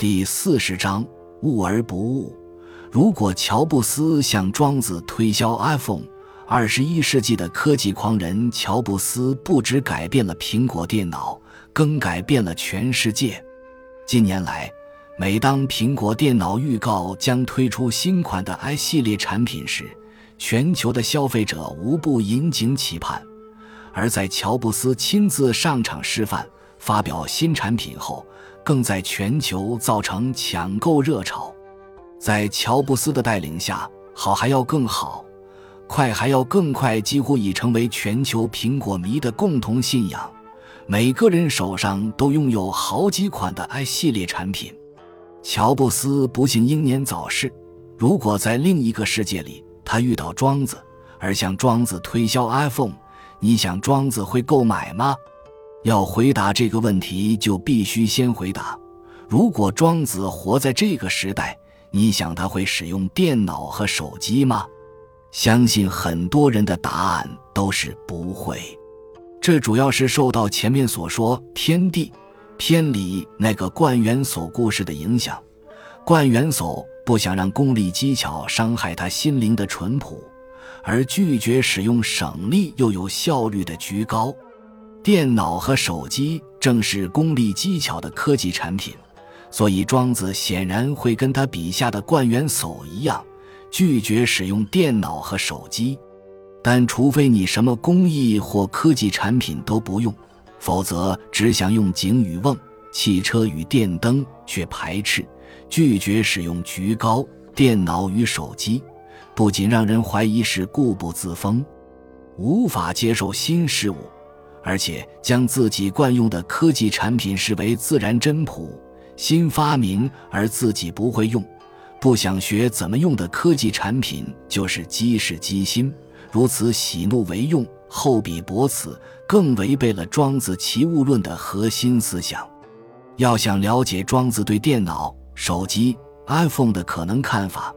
第四十章：悟而不悟。如果乔布斯向庄子推销 iPhone，二十一世纪的科技狂人乔布斯不止改变了苹果电脑，更改变了全世界。近年来，每当苹果电脑预告将推出新款的 i 系列产品时，全球的消费者无不引颈期盼。而在乔布斯亲自上场示范、发表新产品后，更在全球造成抢购热潮。在乔布斯的带领下，好还要更好，快还要更快，几乎已成为全球苹果迷的共同信仰。每个人手上都拥有好几款的 i 系列产品。乔布斯不幸英年早逝。如果在另一个世界里，他遇到庄子，而向庄子推销 iPhone，你想庄子会购买吗？要回答这个问题，就必须先回答：如果庄子活在这个时代。你想他会使用电脑和手机吗？相信很多人的答案都是不会。这主要是受到前面所说天地偏离那个冠元叟故事的影响。冠元叟不想让功利技巧伤害他心灵的淳朴，而拒绝使用省力又有效率的居高。电脑和手机正是功利技巧的科技产品。所以，庄子显然会跟他笔下的冠元叟一样，拒绝使用电脑和手机。但除非你什么工艺或科技产品都不用，否则只想用井与瓮、汽车与电灯，却排斥、拒绝使用菊高、电脑与手机，不仅让人怀疑是固步自封，无法接受新事物，而且将自己惯用的科技产品视为自然真朴。新发明而自己不会用，不想学怎么用的科技产品就是机是机心，如此喜怒为用，厚彼薄此，更违背了庄子齐物论的核心思想。要想了解庄子对电脑、手机、iPhone 的可能看法，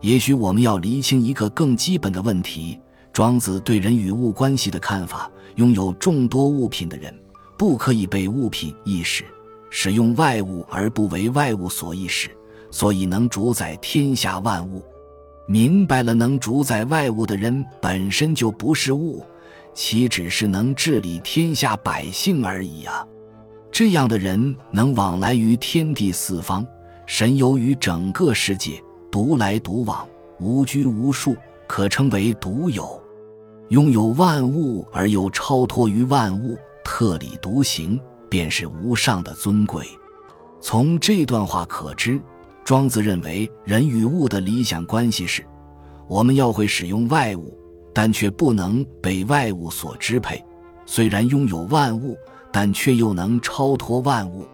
也许我们要厘清一个更基本的问题：庄子对人与物关系的看法。拥有众多物品的人，不可以被物品意识。使用外物而不为外物所意识，所以能主宰天下万物。明白了，能主宰外物的人本身就不是物，岂只是能治理天下百姓而已啊！这样的人能往来于天地四方，神游于整个世界，独来独往，无拘无束，可称为独有。拥有万物而又超脱于万物，特立独行。便是无上的尊贵。从这段话可知，庄子认为人与物的理想关系是：我们要会使用外物，但却不能被外物所支配；虽然拥有万物，但却又能超脱万物。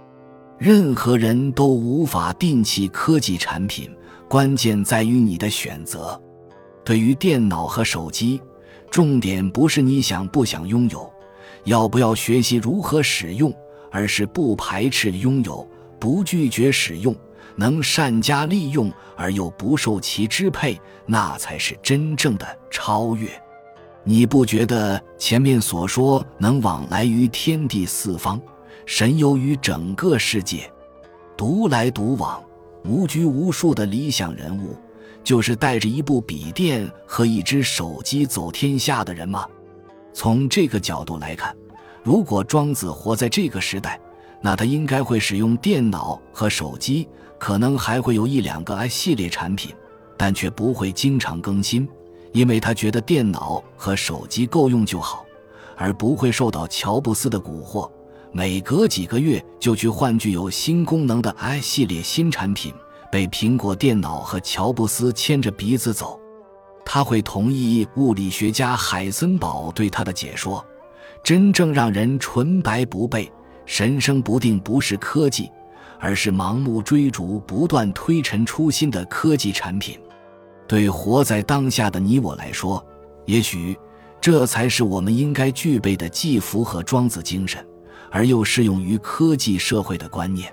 任何人都无法摒弃科技产品，关键在于你的选择。对于电脑和手机，重点不是你想不想拥有，要不要学习如何使用。而是不排斥拥有，不拒绝使用，能善加利用而又不受其支配，那才是真正的超越。你不觉得前面所说能往来于天地四方，神游于整个世界，独来独往，无拘无束的理想人物，就是带着一部笔电和一只手机走天下的人吗？从这个角度来看。如果庄子活在这个时代，那他应该会使用电脑和手机，可能还会有一两个 i 系列产品，但却不会经常更新，因为他觉得电脑和手机够用就好，而不会受到乔布斯的蛊惑，每隔几个月就去换具有新功能的 i 系列新产品，被苹果电脑和乔布斯牵着鼻子走。他会同意物理学家海森堡对他的解说。真正让人纯白不备、神生不定，不是科技，而是盲目追逐、不断推陈出新的科技产品。对活在当下的你我来说，也许这才是我们应该具备的，既符合庄子精神，而又适用于科技社会的观念。